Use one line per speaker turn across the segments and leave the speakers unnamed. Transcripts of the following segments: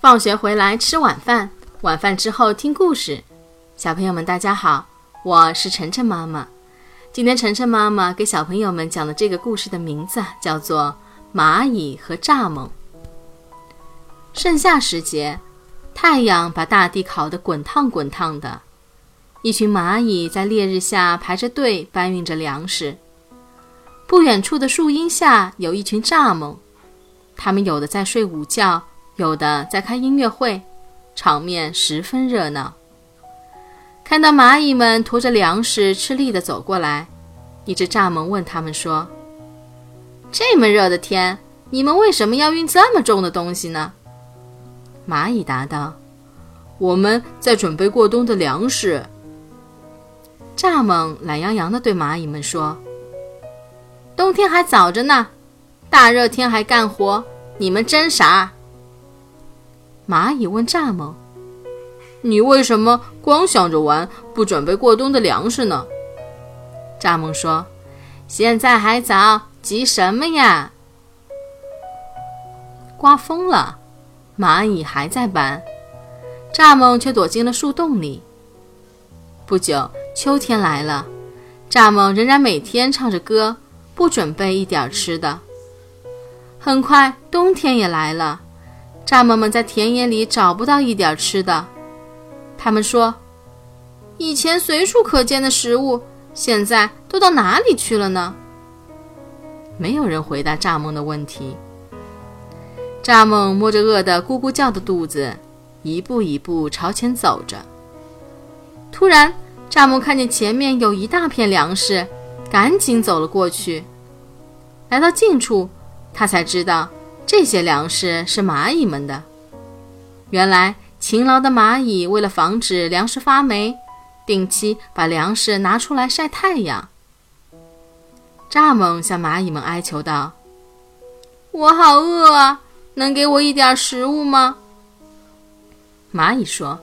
放学回来吃晚饭，晚饭之后听故事。小朋友们，大家好，我是晨晨妈妈。今天晨晨妈妈给小朋友们讲的这个故事的名字叫做《蚂蚁和蚱蜢》。盛夏时节，太阳把大地烤得滚烫滚烫的，一群蚂蚁在烈日下排着队搬运着粮食。不远处的树荫下有一群蚱蜢，它们有的在睡午觉，有的在开音乐会，场面十分热闹。看到蚂蚁们驮着粮食吃力地走过来，一只蚱蜢问他们说：“这么热的天，你们为什么要运这么重的东西呢？”蚂蚁答道：“
我们在准备过冬的粮食。”
蚱蜢懒洋洋地对蚂蚁们说：“冬天还早着呢，大热天还干活，你们真傻。”蚂蚁问蚱蜢。
你为什么光想着玩，不准备过冬的粮食呢？
蚱蜢说：“现在还早，急什么呀？”刮风了，蚂蚁还在搬，蚱蜢却躲进了树洞里。不久，秋天来了，蚱蜢仍然每天唱着歌，不准备一点吃的。很快，冬天也来了，蚱蜢们在田野里找不到一点吃的。他们说：“以前随处可见的食物，现在都到哪里去了呢？”没有人回答蚱蜢的问题。蚱蜢摸着饿得咕咕叫的肚子，一步一步朝前走着。突然，蚱蜢看见前面有一大片粮食，赶紧走了过去。来到近处，他才知道这些粮食是蚂蚁们的。原来。勤劳的蚂蚁为了防止粮食发霉，定期把粮食拿出来晒太阳。蚱蜢向蚂蚁们哀求道：“我好饿啊，能给我一点食物吗？”
蚂蚁说：“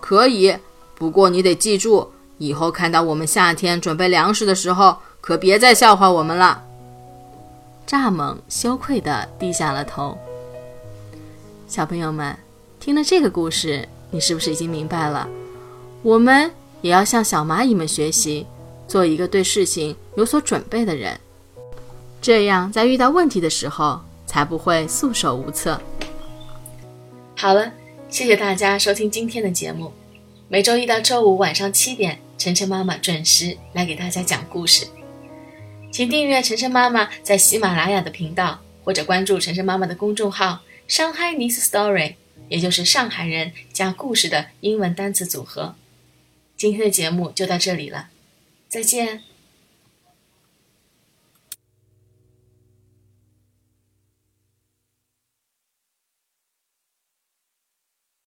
可以，不过你得记住，以后看到我们夏天准备粮食的时候，可别再笑话我们了。”
蚱蜢羞愧地低下了头。小朋友们。听了这个故事，你是不是已经明白了？我们也要向小蚂蚁们学习，做一个对事情有所准备的人，这样在遇到问题的时候才不会束手无策。好了，谢谢大家收听今天的节目。每周一到周五晚上七点，晨晨妈妈准时来给大家讲故事。请订阅晨晨妈妈在喜马拉雅的频道，或者关注晨晨妈妈的公众号“上海 Nice Story”。也就是上海人加故事的英文单词组合。今天的节目就到这里了，再见。